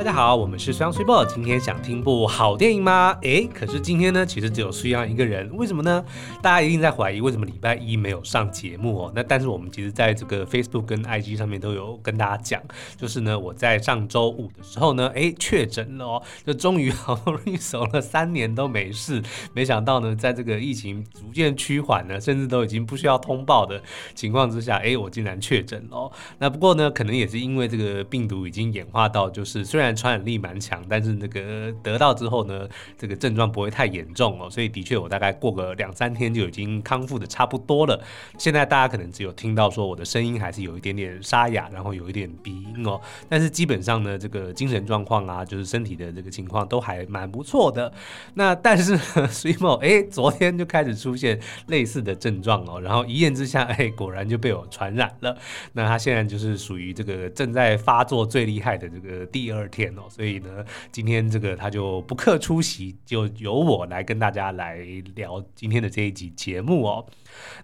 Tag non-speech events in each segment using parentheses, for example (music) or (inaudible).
大家好，我们是双 Super。今天想听部好电影吗？诶，可是今天呢，其实只有水 ㄤ 一个人，为什么呢？大家一定在怀疑为什么礼拜一没有上节目哦。那但是我们其实在这个 Facebook 跟 IG 上面都有跟大家讲，就是呢，我在上周五的时候呢，诶，确诊了哦，就终于好不容易守了三年都没事，没想到呢，在这个疫情逐渐趋缓呢，甚至都已经不需要通报的情况之下，诶，我竟然确诊了哦。那不过呢，可能也是因为这个病毒已经演化到，就是虽然传染力蛮强，但是那个得到之后呢，这个症状不会太严重哦，所以的确我大概过个两三天就已经康复的差不多了。现在大家可能只有听到说我的声音还是有一点点沙哑，然后有一点鼻音哦，但是基本上呢，这个精神状况啊，就是身体的这个情况都还蛮不错的。那但是呢水某哎，昨天就开始出现类似的症状哦，然后一验之下，哎，果然就被我传染了。那他现在就是属于这个正在发作最厉害的这个第二天。所以呢，今天这个他就不客出席，就由我来跟大家来聊今天的这一集节目哦。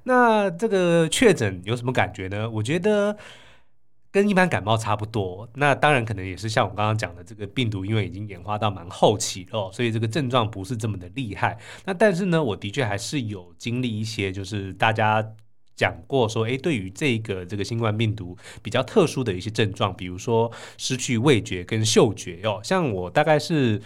那这个确诊有什么感觉呢？我觉得跟一般感冒差不多。那当然可能也是像我刚刚讲的，这个病毒因为已经演化到蛮后期了，所以这个症状不是这么的厉害。那但是呢，我的确还是有经历一些，就是大家。讲过说，诶，对于这个这个新冠病毒比较特殊的一些症状，比如说失去味觉跟嗅觉哦，像我大概是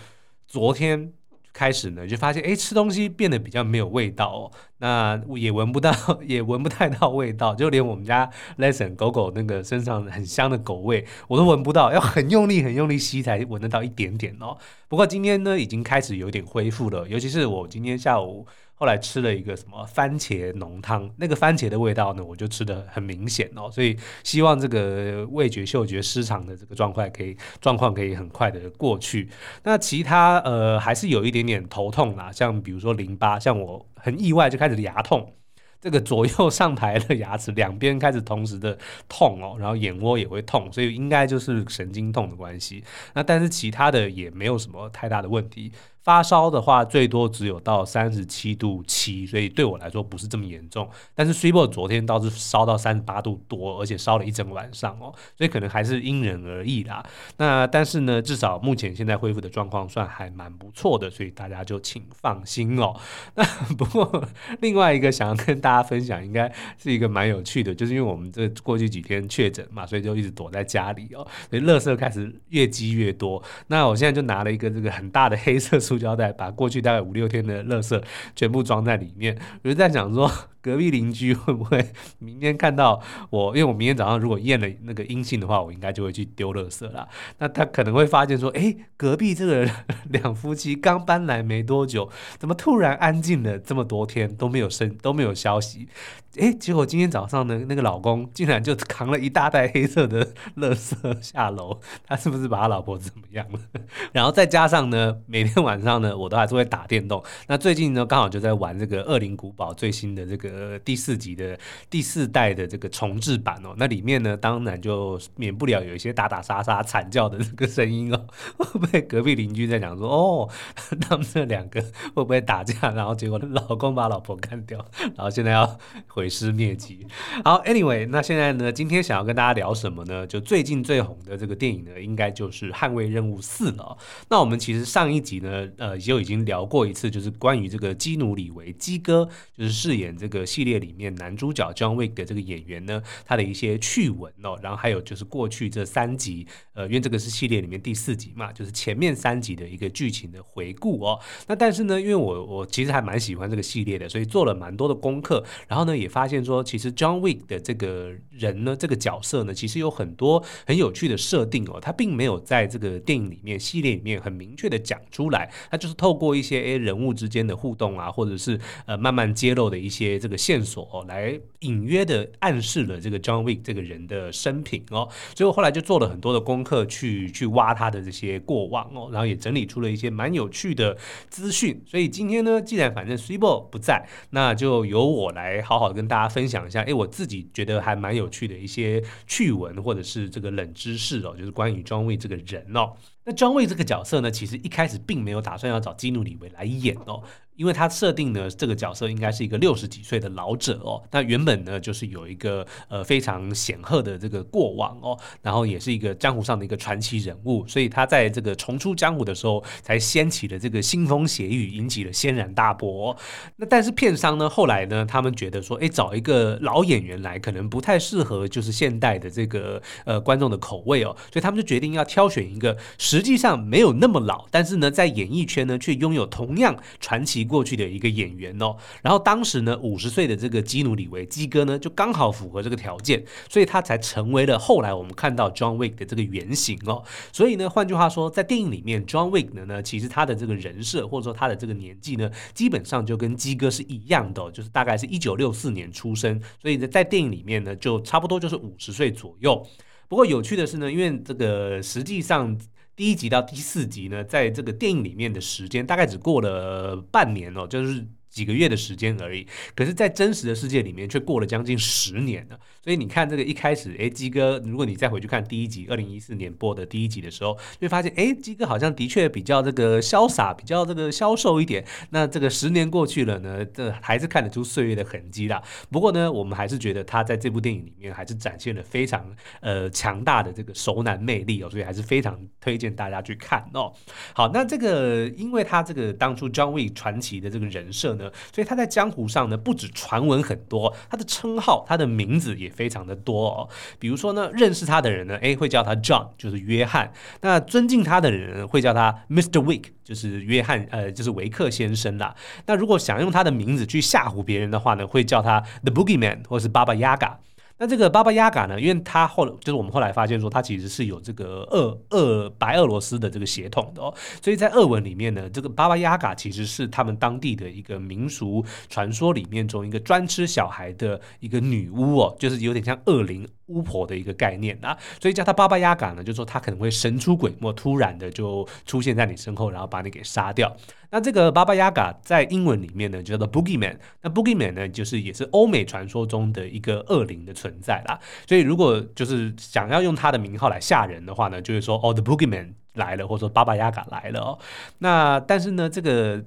昨天开始呢，就发现诶，吃东西变得比较没有味道哦，(laughs) 那 (laughs) 也闻不到，也闻不太到味道，(laughs) 就连我们家 Lesson 狗狗那个身上很香的狗味，我都闻不到，要很用力很用力吸才闻得到一点点哦。不过今天呢，已经开始有点恢复了，尤其是我今天下午。后来吃了一个什么番茄浓汤，那个番茄的味道呢，我就吃得很明显哦，所以希望这个味觉嗅觉失常的这个状况可以状况可以很快的过去。那其他呃还是有一点点头痛啦，像比如说淋巴，像我很意外就开始牙痛，这个左右上排的牙齿两边开始同时的痛哦，然后眼窝也会痛，所以应该就是神经痛的关系。那但是其他的也没有什么太大的问题。发烧的话，最多只有到三十七度七，所以对我来说不是这么严重。但是水 ㄅ 昨天倒是烧到三十八度多，而且烧了一整晚上哦，所以可能还是因人而异啦。那但是呢，至少目前现在恢复的状况算还蛮不错的，所以大家就请放心哦。(laughs) 那不过另外一个想要跟大家分享，应该是一个蛮有趣的，就是因为我们这过去几天确诊嘛，所以就一直躲在家里哦，所以垃圾开始越积越多。那我现在就拿了一个这个很大的黑色。塑胶袋把过去大概五六天的垃圾全部装在里面，(laughs) 我就在想说，(laughs) 隔壁邻居会不会明天看到我？因为我明天早上如果验了那个阴性的话，我应该就会去丢垃圾了。那他可能会发现说，诶，隔壁这个 (laughs) 两夫妻刚搬来没多久，怎么突然安静了这么多天都没有声都没有消息？诶，结果今天早上呢，那个老公竟然就扛了一大袋黑色的垃圾下楼，他是不是把他老婆怎么样了？(laughs) 然后再加上呢，每天晚上呢，我都还是会打电动。那最近呢，刚好就在玩这个《恶灵古堡》最新的这个。第四集的第四代的这个重制版哦，那里面呢，当然就免不了有一些打打杀杀、惨叫的这个声音哦。(laughs) 会不会隔壁邻居在讲说，哦，(laughs) 他们这两个会不会打架？然后结果老公把老婆干掉，然后现在要毁尸灭迹。好，Anyway，那现在呢，今天想要跟大家聊什么呢？就最近最红的这个电影呢，应该就是《捍卫任务四》了。那我们其实上一集呢，呃，就已经聊过一次，就是关于这个基努里维基哥，就是饰演这个。系列里面男主角 John Wick 的这个演员呢，他的一些趣闻哦，然后还有就是过去这三集，呃，因为这个是系列里面第四集嘛，就是前面三集的一个剧情的回顾哦。那但是呢，因为我我其实还蛮喜欢这个系列的，所以做了蛮多的功课，然后呢也发现说，其实 John Wick 的这个人呢，这个角色呢，其实有很多很有趣的设定哦，他并没有在这个电影里面系列里面很明确的讲出来，他就是透过一些诶人物之间的互动啊，或者是呃慢慢揭露的一些这个。线索哦，来隐约的暗示了这个 John Wick 这个人的生平哦，所以我后来就做了很多的功课去去挖他的这些过往哦，然后也整理出了一些蛮有趣的资讯。所以今天呢，既然反正 Cibo 不在，那就由我来好好的跟大家分享一下，哎，我自己觉得还蛮有趣的一些趣闻或者是这个冷知识哦，就是关于庄卫这个人哦。那庄卫这个角色呢，其实一开始并没有打算要找基努里维来演哦。因为他设定呢这个角色应该是一个六十几岁的老者哦，那原本呢就是有一个呃非常显赫的这个过往哦，然后也是一个江湖上的一个传奇人物，所以他在这个重出江湖的时候才掀起了这个腥风血雨，引起了轩然大波。那但是片商呢后来呢他们觉得说，哎，找一个老演员来可能不太适合，就是现代的这个呃观众的口味哦，所以他们就决定要挑选一个实际上没有那么老，但是呢在演艺圈呢却拥有同样传奇过去的一个演员哦。然后当时呢五十岁的这个基努里维基哥呢就刚好符合这个条件，所以他才成为了后来我们看到 John Wick 的这个原型哦。所以呢换句话说，在电影里面 John Wick 呢呢其实他的这个人设或者说他的这个年纪呢基本上就跟基哥是一样的，就是大概是一九六四年出生，所以呢在电影里面呢就差不多就是五十岁左右。不过有趣的是呢，因为这个实际上第一集到第四集呢，在这个电影里面的时间大概只过了半年哦，就是。几个月的时间而已，可是，在真实的世界里面却过了将近十年了。所以你看，这个一开始，哎，基哥，如果你再回去看第一集，二零一四年播的第一集的时候，就会发现，哎，基哥好像的确比较这个潇洒，比较这个消瘦一点。那这个十年过去了呢，这还是看得出岁月的痕迹啦。不过呢，我们还是觉得他在这部电影里面还是展现了非常呃强大的这个熟男魅力哦，所以还是非常推荐大家去看哦。好，那这个因为他这个当初 John Wick 传奇的这个人设。所以他在江湖上呢，不止传闻很多，他的称号、他的名字也非常的多哦。比如说呢，认识他的人呢，诶，会叫他 John，就是约翰；那尊敬他的人会叫他 Mr. Wick，就是约翰，呃，就是维克先生啦。那如果想用他的名字去吓唬别人的话呢，会叫他 The Boogeyman，或是 Baba Yaga。那这个巴巴雅嘎呢？因为他后来就是我们后来发现说，他其实是有这个俄俄白俄罗斯的这个血统的哦，所以在俄文里面呢，这个巴巴雅嘎其实是他们当地的一个民俗传说里面中一个专吃小孩的一个女巫哦，就是有点像恶灵。巫婆的一个概念啊，所以叫他巴巴亚嘎呢，就是说他可能会神出鬼没，突然的就出现在你身后，然后把你给杀掉。那这个巴巴亚嘎在英文里面呢，叫做 Boogeyman。那 Boogeyman 呢，就是也是欧美传说中的一个恶灵的存在啦。所以如果就是想要用他的名号来吓人的话呢，就是说哦，The Boogeyman 来了，或者说巴巴亚嘎来了哦。那但是呢，这个。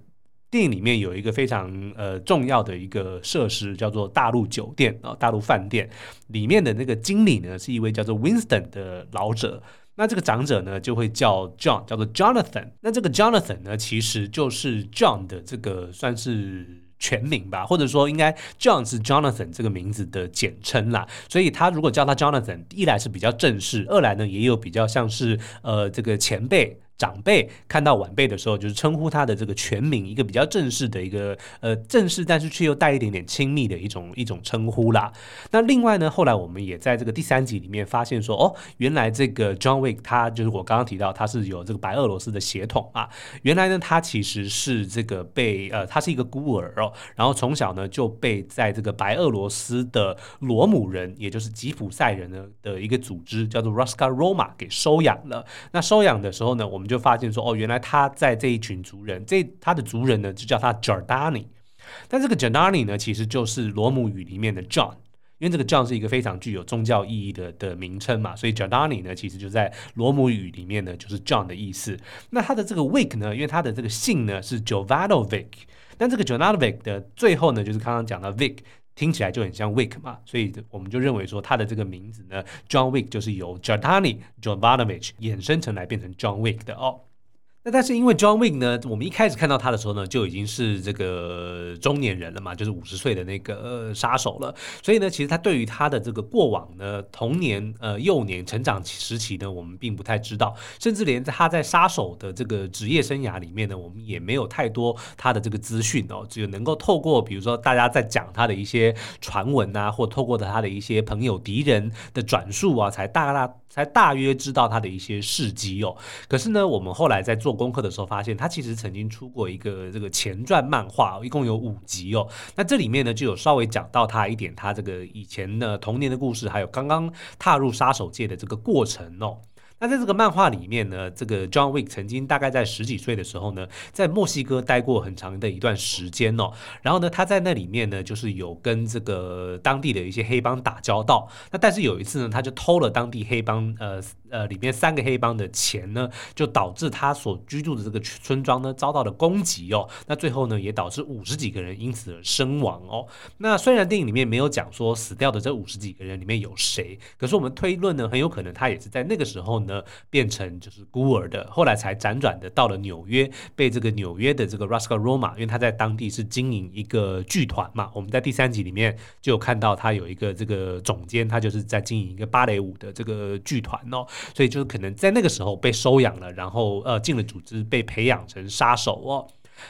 电影里面有一个非常呃重要的一个设施，叫做大陆酒店啊，大陆饭店里面的那个经理呢，是一位叫做 Winston 的老者。那这个长者呢，就会叫 John，叫做 Jonathan。那这个 Jonathan 呢，其实就是 John 的这个算是全名吧，或者说应该 John 是 Jonathan 这个名字的简称啦。所以他如果叫他 Jonathan，一来是比较正式，二来呢也有比较像是呃这个前辈。长辈看到晚辈的时候，就是称呼他的这个全名，一个比较正式的一个呃正式，但是却又带一点点亲密的一种一种称呼啦。那另外呢，后来我们也在这个第三集里面发现说，哦，原来这个 John Wick 他就是我刚刚提到他是有这个白俄罗斯的血统啊。原来呢，他其实是这个被呃他是一个孤儿哦，然后从小呢就被在这个白俄罗斯的罗姆人，也就是吉普赛人呢的一个组织叫做 Ruska Roma 给收养了。那收养的时候呢，我们我们就发现说，哦，原来他在这一群族人，这他的族人呢，就叫他 Jordani。但这个 Jordani 呢，其实就是罗姆语里面的 John，因为这个 John 是一个非常具有宗教意义的的名称嘛，所以 Jordani 呢，其实就在罗姆语里面呢，就是 John 的意思。那他的这个 Wick 呢，因为他的这个姓呢是 Jovanovic，但这个 Jovanovic 的最后呢，就是刚刚讲到 Vic。听起来就很像 Wick 嘛，所以我们就认为说他的这个名字呢，John Wick 就是由 Jordani Jovanovic 衍生成来变成 John Wick 的哦。那但是因为 John Wick 呢，我们一开始看到他的时候呢，就已经是这个中年人了嘛，就是五十岁的那个、呃、杀手了。所以呢，其实他对于他的这个过往呢，童年、呃幼年、成长时期呢，我们并不太知道，甚至连他在杀手的这个职业生涯里面呢，我们也没有太多他的这个资讯哦，只有能够透过比如说大家在讲他的一些传闻啊，或透过他的一些朋友敌人的转述啊，才大大才大约知道他的一些事迹哦。可是呢，我们后来在做功课的时候发现，他其实曾经出过一个这个前传漫画，一共有五集哦。那这里面呢，就有稍微讲到他一点他这个以前的童年的故事，还有刚刚踏入杀手界的这个过程哦。那在这个漫画里面呢，这个 John Wick 曾经大概在十几岁的时候呢，在墨西哥待过很长的一段时间哦。然后呢，他在那里面呢，就是有跟这个当地的一些黑帮打交道。那但是有一次呢，他就偷了当地黑帮呃呃里面三个黑帮的钱呢，就导致他所居住的这个村庄呢遭到了攻击哦。那最后呢也导致五十几个人因此而身亡哦。那虽然电影里面没有讲说死掉的这五十几个人里面有谁，可是我们推论呢，很有可能他也是在那个时候呢变成就是孤儿的，后来才辗转的到了纽约，被这个纽约的这个 Roscoe Roma，因为他在当地是经营一个剧团嘛。我们在第三集里面就有看到他有一个这个总监，他就是在经营一个芭蕾舞的这个剧团哦，所以就是可能在那个时候被收养了，然后呃进了组织，被培养成杀手哦。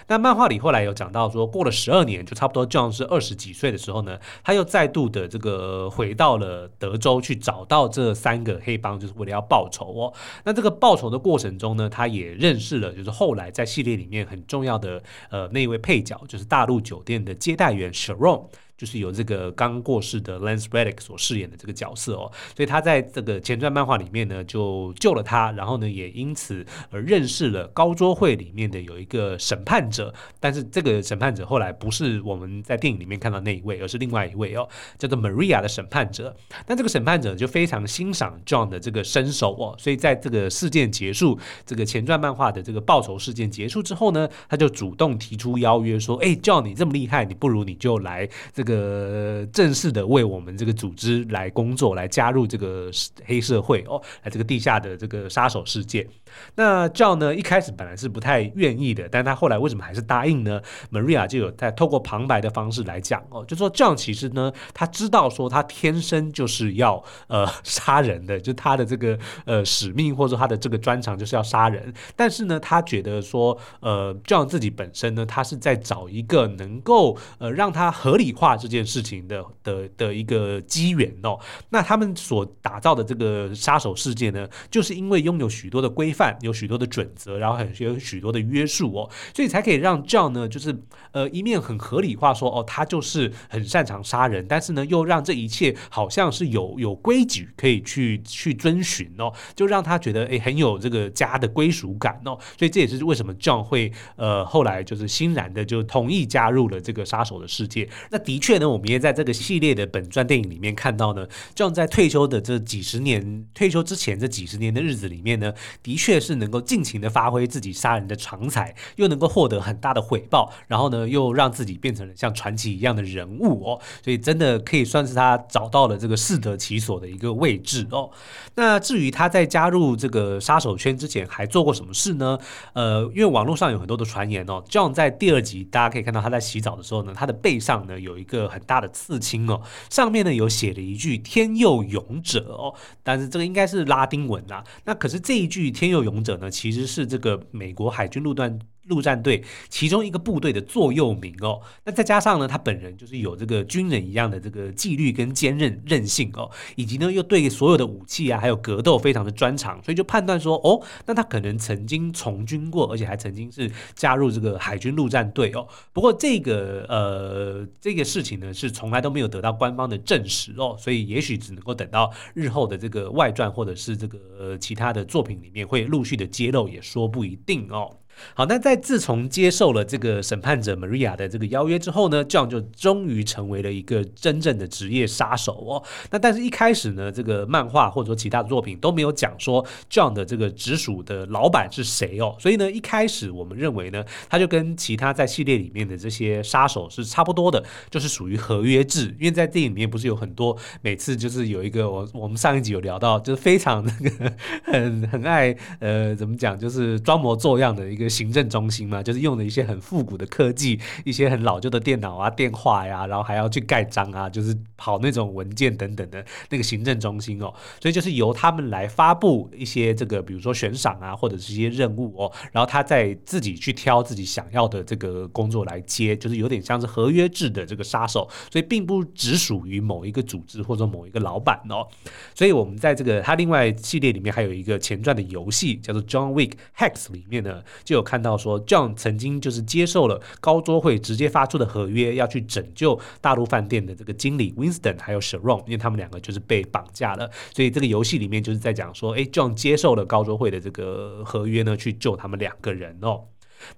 那漫画里后来有讲到说，过了十二年，就差不多 John 是二十几岁的时候呢，他又再度的这个回到了德州去找到这三个黑帮，就是为了要报仇哦。那这个报仇的过程中呢，他也认识了，就是后来在系列里面很重要的呃那一位配角，就是大陆酒店的接待员 Sharon。就是由这个刚过世的 Lance Reddick 所饰演的这个角色哦，所以他在这个前传漫画里面呢，就救了他，然后呢，也因此而认识了高桌会里面的有一个审判者，但是这个审判者后来不是我们在电影里面看到那一位，而是另外一位哦，叫做 Maria 的审判者。那这个审判者就非常欣赏 John 的这个身手哦，所以在这个事件结束，这个前传漫画的这个报仇事件结束之后呢，他就主动提出邀约说：“哎，John，你这么厉害，你不如你就来这个。”呃，正式的为我们这个组织来工作，来加入这个黑社会哦，来这个地下的这个杀手世界。那 John 呢，一开始本来是不太愿意的，但他后来为什么还是答应呢？Maria 就有在透过旁白的方式来讲哦，就说 John 其实呢，他知道说他天生就是要呃杀人的，就他的这个呃使命或者说他的这个专长就是要杀人。但是呢，他觉得说呃 John 自己本身呢，他是在找一个能够呃让他合理化这件事情的的的一个机缘哦。那他们所打造的这个杀手世界呢，就是因为拥有许多的规范。有许多的准则，然后还有许多的约束哦，所以才可以让 John 呢，就是呃一面很合理化说哦，他就是很擅长杀人，但是呢又让这一切好像是有有规矩可以去去遵循哦，就让他觉得诶很有这个家的归属感哦，所以这也是为什么 John 会呃后来就是欣然的就同意加入了这个杀手的世界。那的确呢，我们也在这个系列的本传电影里面看到呢，John 在退休的这几十年，退休之前这几十年的日子里面呢，的确。是能够尽情的发挥自己杀人的长才，又能够获得很大的回报，然后呢，又让自己变成了像传奇一样的人物哦，所以真的可以算是他找到了这个适得其所的一个位置哦。那至于他在加入这个杀手圈之前还做过什么事呢？呃，因为网络上有很多的传言哦，John 在第二集大家可以看到他在洗澡的时候呢，他的背上呢有一个个很大的刺青哦，上面呢有写了一句“天佑勇者”哦，但是这个应该是拉丁文啊。那可是这一句“天佑”勇者呢，其实是这个美国海军陆段。陆战队其中一个部队的座右铭哦，那再加上呢，他本人就是有这个军人一样的这个纪律跟坚韧韧性哦，以及呢又对所有的武器啊还有格斗非常的专长，所以就判断说哦，那他可能曾经从军过，而且还曾经是加入这个海军陆战队哦。不过这个呃这个事情呢是从来都没有得到官方的证实哦，所以也许只能够等到日后的这个外传或者是这个呃其他的作品里面会陆续的揭露，也说不一定哦。好，那在自从接受了这个审判者 Maria 的这个邀约之后呢，John 就终于成为了一个真正的职业杀手哦。那但是一开始呢，这个漫画或者说其他的作品都没有讲说 John 的这个直属的老板是谁哦。所以呢，一开始我们认为呢，他就跟其他在系列里面的这些杀手是差不多的，就是属于合约制。因为在电影里面不是有很多每次就是有一个我我们上一集有聊到，就是非常那个 (laughs) 很很爱呃怎么讲，就是装模作样的一个。行政中心嘛，就是用的一些很复古的科技，一些很老旧的电脑啊、电话呀，然后还要去盖章啊，就是跑那种文件等等的那个行政中心哦。所以就是由他们来发布一些这个，比如说悬赏啊，或者是一些任务哦，然后他再自己去挑自己想要的这个工作来接，就是有点像是合约制的这个杀手，所以并不只属于某一个组织或者某一个老板哦。所以我们在这个他另外系列里面还有一个前传的游戏，叫做 John Wick Hex 里面呢。就有看到说，John 曾经就是接受了高桌会直接发出的合约，要去拯救大陆饭店的这个经理 Winston 还有 Sharon，因为他们两个就是被绑架了，所以这个游戏里面就是在讲说，哎，John 接受了高桌会的这个合约呢，去救他们两个人哦。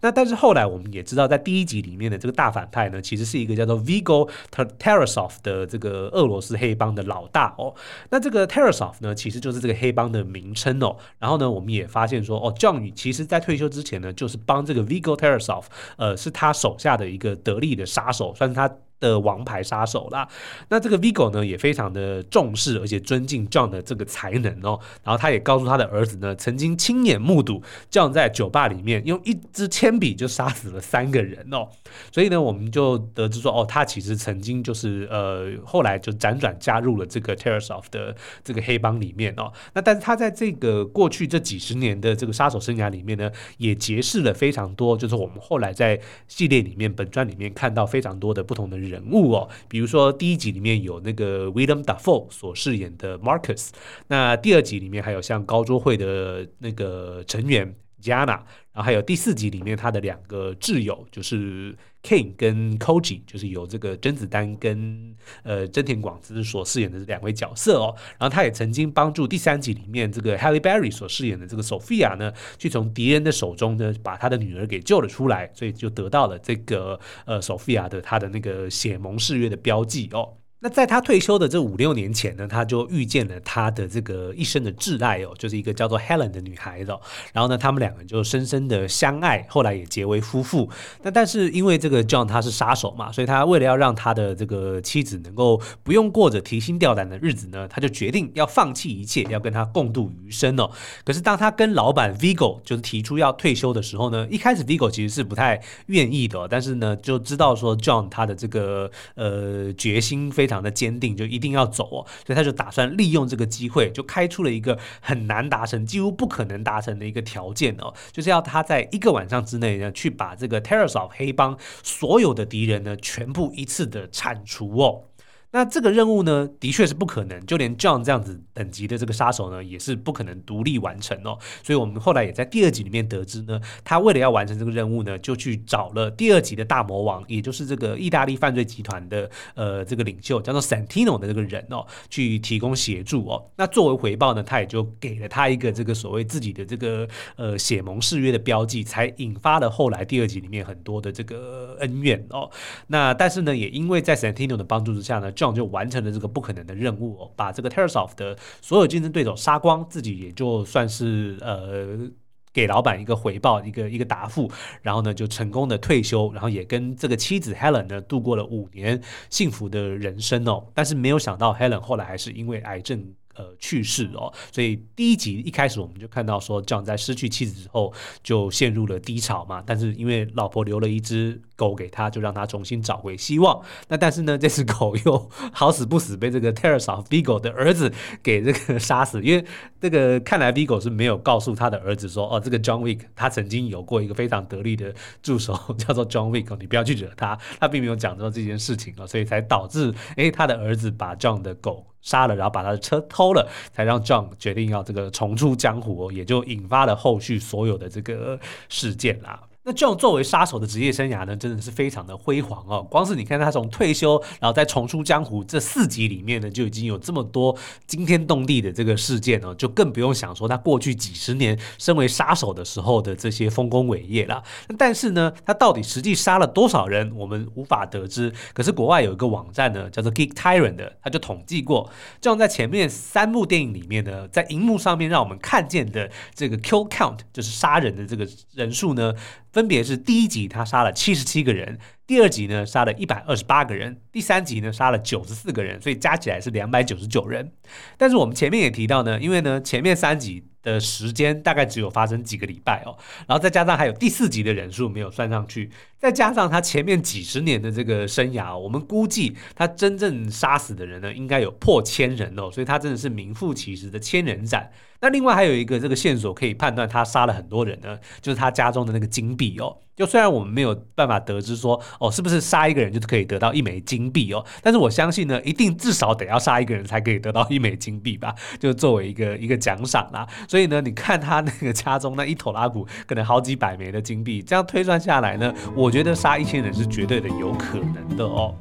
那但是后来我们也知道，在第一集里面的这个大反派呢，其实是一个叫做 Vigo Tarasov 的这个俄罗斯黑帮的老大哦。那这个 Tarasov 呢，其实就是这个黑帮的名称哦。然后呢，我们也发现说，哦，John 其实在退休之前呢，就是帮这个 Viggo Tarasov，呃，是他手下的一个得力的杀手，算是他。的王牌杀手啦，那这个 Vigo 呢也非常的重视而且尊敬 John 的这个才能哦，然后他也告诉他的儿子呢，曾经亲眼目睹 John 在酒吧里面用一支铅笔就杀死了三个人哦，所以呢，我们就得知说哦，他其实曾经就是呃后来就辗转加入了这个 Tarasov 的这个黑帮里面哦，那但是他在这个过去这几十年的这个杀手生涯里面呢，也结识了非常多，就是我们后来在系列里面本传里面看到非常多的不同的人。物哦，比如说第一集里面有那个 William Dafoe 所饰演的 Marcus，那第二集里面还有像高桌会的那个成员 Jana，然后还有第四集里面他的两个挚友就是 King 跟 Koji，就是由这个甄子丹跟呃真田广之所饰演的两位角色哦。然后他也曾经帮助第三集里面这个 Halle Berry 所饰演的这个 Sophia 呢，去从敌人的手中呢把他的女儿给救了出来，所以就得到了这个呃 Sophia 的他的那个血盟誓约的标记哦。那在他退休的这五六年前呢，他就遇见了他的这个一生的挚爱哦，就是一个叫做 Helen 的女孩子。然后呢，他们两个就深深的相爱，后来也结为夫妇。那但是因为这个 John 他是杀手嘛，所以他为了要让他的这个妻子能够不用过着提心吊胆的日子呢，他就决定要放弃一切，要跟他共度余生哦。可是当他跟老板 Vigo 就是提出要退休的时候呢，一开始 Vigo 其实是不太愿意的，但是呢就知道说 John 他的这个呃决心非。非常的坚定，就一定要走哦，所以他就打算利用这个机会，就开出了一个很难达成、几乎不可能达成的一个条件哦，就是要他在一个晚上之内呢，去把这个 Terrorsof 黑帮所有的敌人呢，全部一次的铲除哦。那这个任务呢，的确是不可能，就连 John 这样子等级的这个杀手呢，也是不可能独立完成哦。所以我们后来也在第二集里面得知呢，他为了要完成这个任务呢，就去找了第二集的大魔王，也就是这个意大利犯罪集团的呃这个领袖叫做 Santino 的这个人哦，去提供协助哦。那作为回报呢，他也就给了他一个这个所谓自己的这个呃血盟誓约的标记，才引发了后来第二集里面很多的这个恩怨哦。那但是呢，也因为在 Santino 的帮助之下呢，就完成了这个不可能的任务哦，把这个 Terosoft 的所有竞争对手杀光，自己也就算是呃给老板一个回报，一个一个答复，然后呢就成功的退休，然后也跟这个妻子 Helen 呢度过了五年幸福的人生哦。但是没有想到 Helen 后来还是因为癌症。呃，去世哦，所以第一集一开始我们就看到说，John 在失去妻子之后就陷入了低潮嘛。但是因为老婆留了一只狗给他，就让他重新找回希望。那但是呢，这只狗又好死不死被这个 Teresa Vigo 的儿子给这个杀死。因为这个看来 Vigo 是没有告诉他的儿子说，哦，这个 John Wick 他曾经有过一个非常得力的助手叫做 John Wick，你不要去惹他。他并没有讲到这件事情哦，所以才导致诶他的儿子把 John 的狗。杀了，然后把他的车偷了，才让 John 决定要这个重出江湖，也就引发了后续所有的这个事件啦。那 John 作为杀手的职业生涯呢，真的是非常的辉煌哦。光是你看他从退休，然后再重出江湖这四集里面呢，就已经有这么多惊天动地的这个事件哦，就更不用想说他过去几十年身为杀手的时候的这些丰功伟业了。但是呢，他到底实际杀了多少人，我们无法得知。可是国外有一个网站呢，叫做 Geek Tyrant 的，他就统计过，John 在前面三部电影里面呢，在荧幕上面让我们看见的这个 kill count，就是杀人的这个人数呢。分别是第一集他杀了七十七个人，第二集呢杀了一百二十八个人，第三集呢杀了九十四个人，所以加起来是两百九十九人。但是我们前面也提到呢，因为呢前面三集的时间大概只有发生几个礼拜哦，然后再加上还有第四集的人数没有算上去，再加上他前面几十年的这个生涯，我们估计他真正杀死的人呢应该有破千人哦，所以他真的是名副其实的千人斩。那另外还有一个这个线索可以判断他杀了很多人呢，就是他家中的那个金币哦。就虽然我们没有办法得知说哦是不是杀一个人就可以得到一枚金币哦，但是我相信呢，一定至少得要杀一个人才可以得到一枚金币吧，就作为一个一个奖赏啦。所以呢，你看他那个家中那一头拉骨可能好几百枚的金币，这样推算下来呢，我觉得杀一千人是绝对的有可能的哦。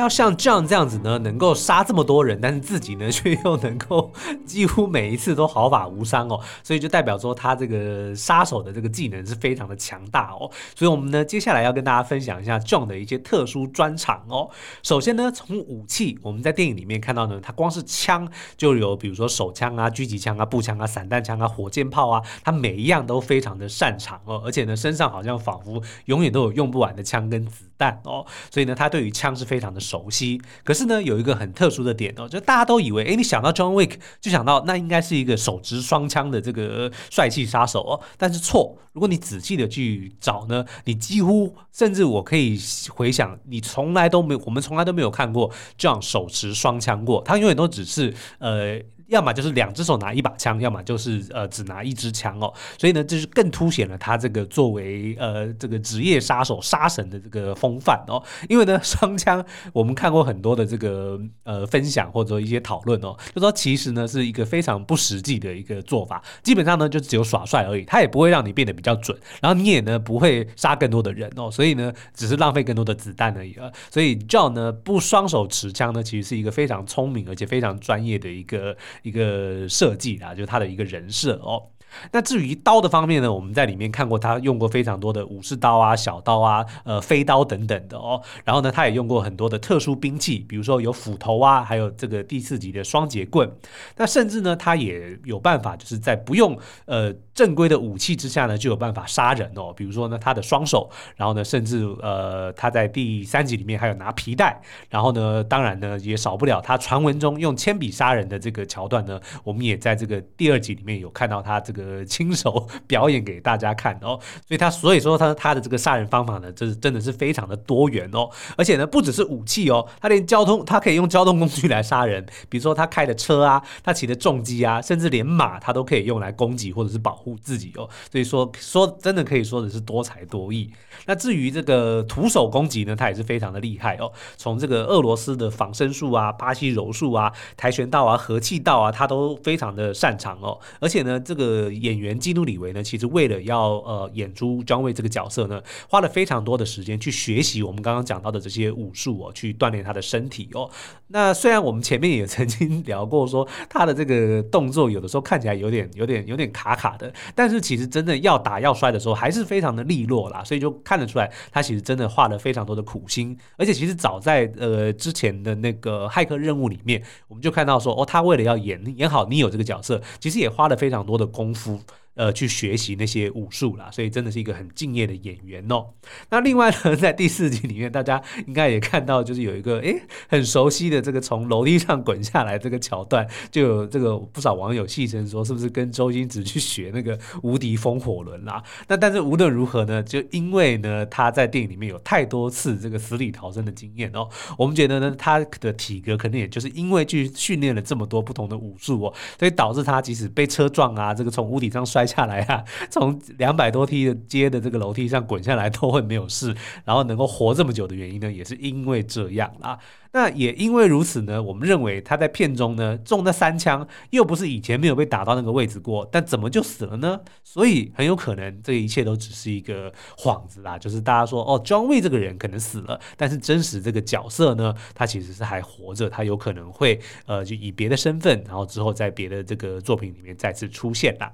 要像 John 这样子呢，能够杀这么多人，但是自己呢却又能够几乎每一次都毫发无伤哦，(laughs) 所以就代表说他这个杀手的这个技能是非常的强大哦。所以我们呢接下来要跟大家分享一下 John 的一些特殊专长哦。首先呢，从武器，我们在电影里面看到呢，他光是枪就有，比如说手枪啊、狙击枪啊、步枪啊、散弹枪啊、火箭炮啊，他每一样都非常的擅长哦，而且呢身上好像仿佛永远都有用不完的枪跟子弹哦，所以呢他对于枪是非常的熟悉，可是呢，有一个很特殊的点哦，就大家都以为，哎，你想到 John Wick 就想到那应该是一个手持双枪的这个帅气杀手哦，但是错。如果你仔细的去找呢，你几乎甚至我可以回想，你从来都没有，我们从来都没有看过 John 手持双枪过，他永远都只是呃。要么就是两只手拿一把枪，要么就是呃只拿一支枪哦，所以呢，这是更凸显了他这个作为呃这个职业杀手杀神的这个风范哦。因为呢，双枪我们看过很多的这个呃分享或者一些讨论哦，就说其实呢是一个非常不实际的一个做法，基本上呢就只有耍帅而已，他也不会让你变得比较准，然后你也呢不会杀更多的人哦，所以呢只是浪费更多的子弹而已啊。所以 John 呢不双手持枪呢，其实是一个非常聪明而且非常专业的一个。一个设计啊，就是他的一个人设哦。那至于刀的方面呢，我们在里面看过他用过非常多的武士刀啊、小刀啊、呃飞刀等等的哦。然后呢，他也用过很多的特殊兵器，比如说有斧头啊，还有这个第四级的双截棍。那甚至呢，他也有办法，就是在不用呃正规的武器之下呢，就有办法杀人哦。比如说呢，他的双手，然后呢，甚至呃他在第三集里面还有拿皮带。然后呢，当然呢，也少不了他传闻中用铅笔杀人的这个桥段呢，我们也在这个第二集里面有看到他这个。呃，亲手 (laughs) 表演给大家看哦，所以他所以说他他的这个杀人方法呢，这是真的是非常的多元哦，而且呢，不只是武器哦，他连交通，他可以用交通工具来杀人，比如说他开的车啊，他骑的重机啊，甚至连马他都可以用来攻击或者是保护自己哦，所以说说真的可以说的是多才多艺。那至于这个徒手攻击呢，他也是非常的厉害哦，从这个俄罗斯的仿生术啊、巴西柔术啊、跆拳道啊、合气道啊，他都非常的擅长哦，而且呢，这个。演员基努里维呢，其实为了要呃演出 John Wick 这个角色呢，花了非常多的时间去学习我们刚刚讲到的这些武术哦，去锻炼他的身体哦。那虽然我们前面也曾经聊过，说他的这个动作有的时候看起来有点、有点、有点卡卡的，但是其实真的要打要摔的时候，还是非常的利落啦。所以就看得出来，他其实真的花了非常多的苦心。而且其实早在呃之前的那个骇客任务里面，我们就看到说，哦，他为了要演演好尼欧这个角色，其实也花了非常多的功夫。novo 呃，去学习那些武术啦，所以真的是一个很敬业的演员哦。那另外呢，在第四集里面，大家应该也看到，就是有一个诶很熟悉的这个从楼梯上滚下来这个桥段，就有这个不少网友戏称说，是不是跟周星驰去学那个无敌风火轮啦？那但是无论如何呢，就因为呢他在电影里面有太多次这个死里逃生的经验哦，我们觉得呢他的体格可能也就是因为去训练了这么多不同的武术哦，所以导致他即使被车撞啊，这个从屋顶上摔下来啊，(laughs) 从两百多梯的阶的这个楼梯上滚下来都会没有事，然后能够活这么久的原因呢，也是因为这样啊。那也因为如此呢，我们认为他在片中呢中那三枪，又不是以前没有被打到那个位置过，但怎么就死了呢？所以很有可能这一切都只是一个幌子啦，就是大家说哦，John Wick 这个人可能死了，但是真实这个角色呢，他其实是还活着，他有可能会呃就以别的身份，然后之后在别的这个作品里面再次出现啦。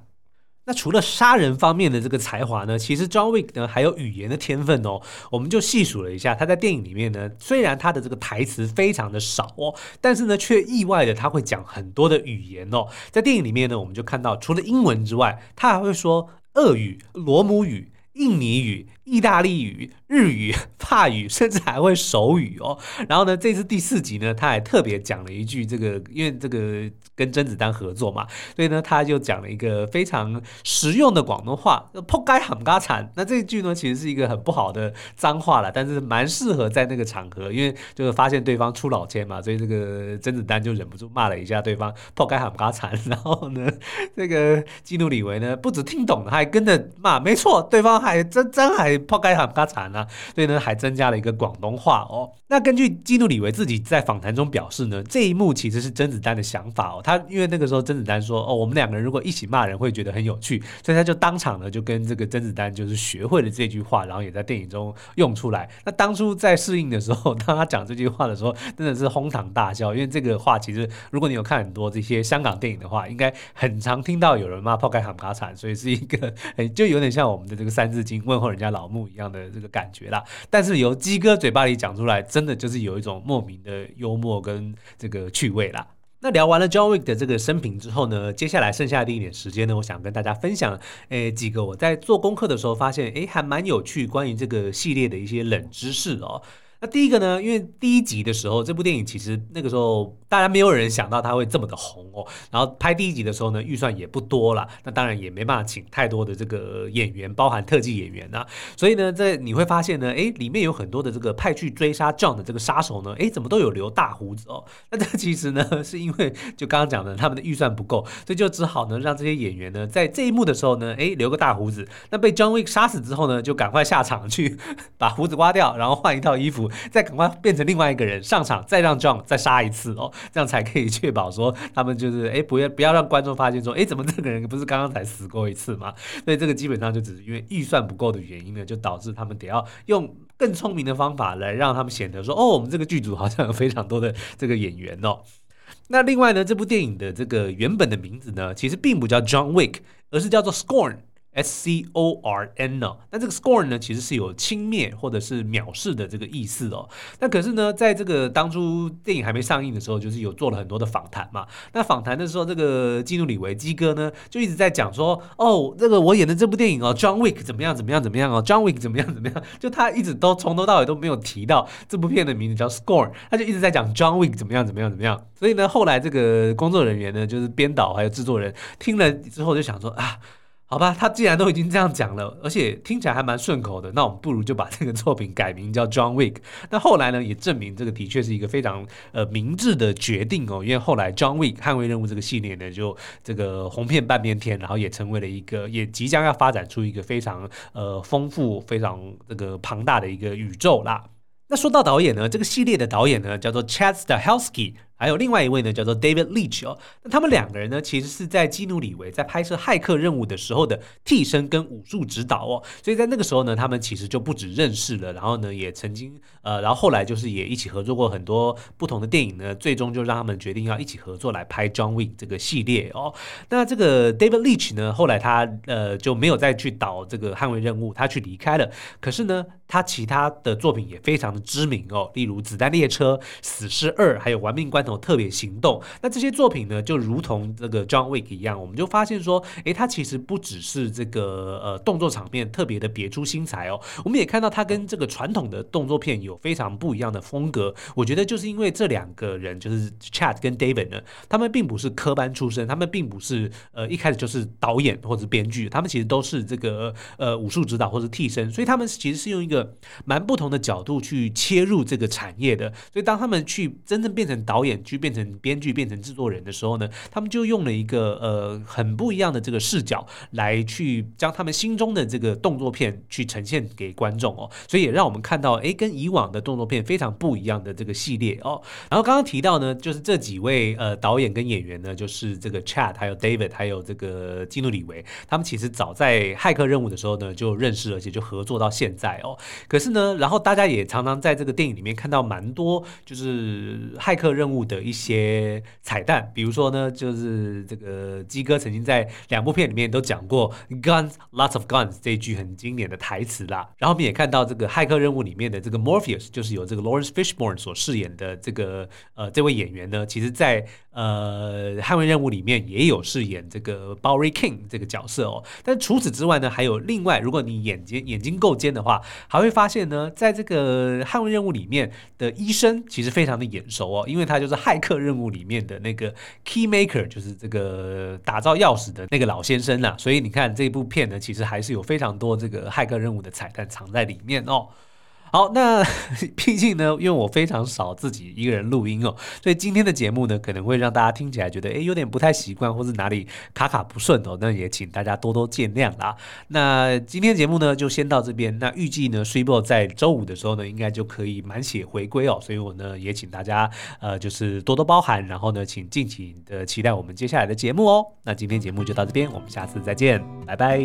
那除了杀人方面的这个才华呢，其实 John Wick 呢还有语言的天分哦。我们就细数了一下，他在电影里面呢，虽然他的这个台词非常的少哦，但是呢却意外的他会讲很多的语言哦。在电影里面呢，我们就看到除了英文之外，他还会说俄语、罗姆语、印尼语、意大利语。日语、法语，甚至还会手语哦。然后呢，这次第四集呢，他还特别讲了一句这个，因为这个跟甄子丹合作嘛，所以呢，他就讲了一个非常实用的广东话，“扑街冚家铲”。那这一句呢，其实是一个很不好的脏话了，但是蛮适合在那个场合，因为就是发现对方出老千嘛，所以这个甄子丹就忍不住骂了一下对方“扑街冚家铲”。(laughs) 然后呢，这个基努李维呢，不止听懂，还跟着骂，没错，对方还真真还哎，破开喊卡产啊，所以呢还增加了一个广东话哦。那根据基努里维自己在访谈中表示呢，这一幕其实是甄子丹的想法哦。他因为那个时候甄子丹说哦，我们两个人如果一起骂人会觉得很有趣，所以他就当场呢就跟这个甄子丹就是学会了这句话，然后也在电影中用出来。那当初在适应的时候，当他讲这句话的时候，真的是哄堂大笑，因为这个话其实如果你有看很多这些香港电影的话，应该很常听到有人骂破开喊卡产，所以是一个 (laughs) 就有点像我们的这个三字经问候人家老木一样的这个感觉啦。但是由鸡哥嘴巴里讲出来，真的就是有一种莫名的幽默跟这个趣味啦。那聊完了 John Wick 的这个生平之后呢，接下来剩下的一点时间呢，我想跟大家分享，诶几个我在做功课的时候发现，诶还蛮有趣关于这个系列的一些冷知识哦。第一个呢，因为第一集的时候，这部电影其实那个时候大家没有人想到它会这么的红哦。然后拍第一集的时候呢，预算也不多了，那当然也没办法请太多的这个演员，包含特技演员呐。所以呢，在你会发现呢，诶，里面有很多的这个派去追杀 John 的这个杀手呢，诶，怎么都有留大胡子哦？那这其实呢，是因为就刚刚讲的，他们的预算不够，所以就只好呢让这些演员呢，在这一幕的时候呢，诶，留个大胡子。那被 John Wick 杀死之后呢，就赶快下场去 (laughs) 把胡子刮掉，然后换一套衣服。再赶快变成另外一个人上场，再让 John 再杀一次哦，这样才可以确保说他们就是哎，不要不要让观众发现说哎，怎么这个人不是刚刚才死过一次吗？所以这个基本上就只是因为预算不够的原因呢，就导致他们得要用更聪明的方法来让他们显得说哦，我们这个剧组好像有非常多的这个演员哦。那另外呢，这部电影的这个原本的名字呢，其实并不叫 John Wick，而是叫做 Scorn。S C O R N 呢？那这个 scorn 呢，其实是有轻蔑或者是藐视的这个意思哦。那可是呢，在这个当初电影还没上映的时候，就是有做了很多的访谈嘛。那访谈的时候，这个基努李维基哥呢，就一直在讲说，哦，这个我演的这部电影哦，John Wick 怎么样怎么样怎么样哦，John Wick 怎么样怎么样，就他一直都从头到尾都没有提到这部片的名字叫 scorn，他就一直在讲 John Wick 怎么样怎么样怎么样。所以呢，后来这个工作人员呢，就是编导还有制作人听了之后就想说啊。好吧，他既然都已经这样讲了，而且听起来还蛮顺口的，那我们不如就把这个作品改名叫 John Wick。那后来呢，也证明这个的确是一个非常呃明智的决定哦，因为后来 John Wick 捍卫任务这个系列呢，就这个红遍半边天，然后也成为了一个，也即将要发展出一个非常呃丰富、非常这个庞大的一个宇宙啦。那说到导演呢，这个系列的导演呢叫做 Chad Stahelski。还有另外一位呢，叫做 David Leach 哦。那他们两个人呢，其实是在基努里维在拍摄《骇客任务》的时候的替身跟武术指导哦。所以在那个时候呢，他们其实就不止认识了，然后呢，也曾经呃，然后后来就是也一起合作过很多不同的电影呢。最终就让他们决定要一起合作来拍 John Wick 这个系列哦。那这个 David Leach 呢，后来他呃就没有再去导这个《捍卫任务》，他去离开了。可是呢，他其他的作品也非常的知名哦，例如《子弹列车》、《死侍二》，还有《玩命关头》。特别行动，那这些作品呢，就如同这个 John Wick 一样，我们就发现说，诶，他其实不只是这个呃动作场面特别的别出心裁哦，我们也看到他跟这个传统的动作片有非常不一样的风格。我觉得就是因为这两个人，就是 Chad 跟 David 呢，他们并不是科班出身，他们并不是呃一开始就是导演或者编剧，他们其实都是这个呃武术指导或者替身，所以他们其实是用一个蛮不同的角度去切入这个产业的。所以当他们去真正变成导演，去变成编剧、变成制作人的时候呢，他们就用了一个呃很不一样的这个视角来去将他们心中的这个动作片去呈现给观众哦，所以也让我们看到诶，跟以往的动作片非常不一样的这个系列哦。然后刚刚提到呢，就是这几位呃导演跟演员呢，就是这个 Chad 还有 David 还有这个基努李维，他们其实早在《骇客任务》的时候呢就认识，而且就合作到现在哦。可是呢，然后大家也常常在这个电影里面看到蛮多就是《骇客任务》的一些彩蛋，比如说呢，就是这个鸡哥曾经在两部片里面都讲过 “guns, lots of guns” 这一句很经典的台词啦。然后我们也看到这个《骇客任务》里面的这个 Morpheus，就是由这个 Lawrence Fishburne 所饰演的这个呃这位演员呢，其实在呃《捍卫任务》里面也有饰演这个 b o w r y King 这个角色哦。但除此之外呢，还有另外，如果你眼睛眼睛够尖的话，还会发现呢，在这个《捍卫任务》里面的医生其实非常的眼熟哦，因为他就是《骇客任务》里面的那个 key maker，就是这个打造钥匙的那个老先生呐、所以你看这部片呢，其实还是有非常多这个骇客任务的彩蛋藏在里面哦。好，那 (laughs) 毕竟呢，因为我非常少自己一个人录音哦，所以今天的节目呢，可能会让大家听起来觉得诶有点不太习惯，或是哪里卡卡不顺哦，那也请大家多多见谅啦。那今天节目呢就先到这边，那预计呢，Sibo 在周五的时候呢，应该就可以满血回归哦，所以我呢也请大家呃就是多多包涵，然后呢请敬请的期待我们接下来的节目哦。那今天节目就到这边，我们下次再见，拜拜。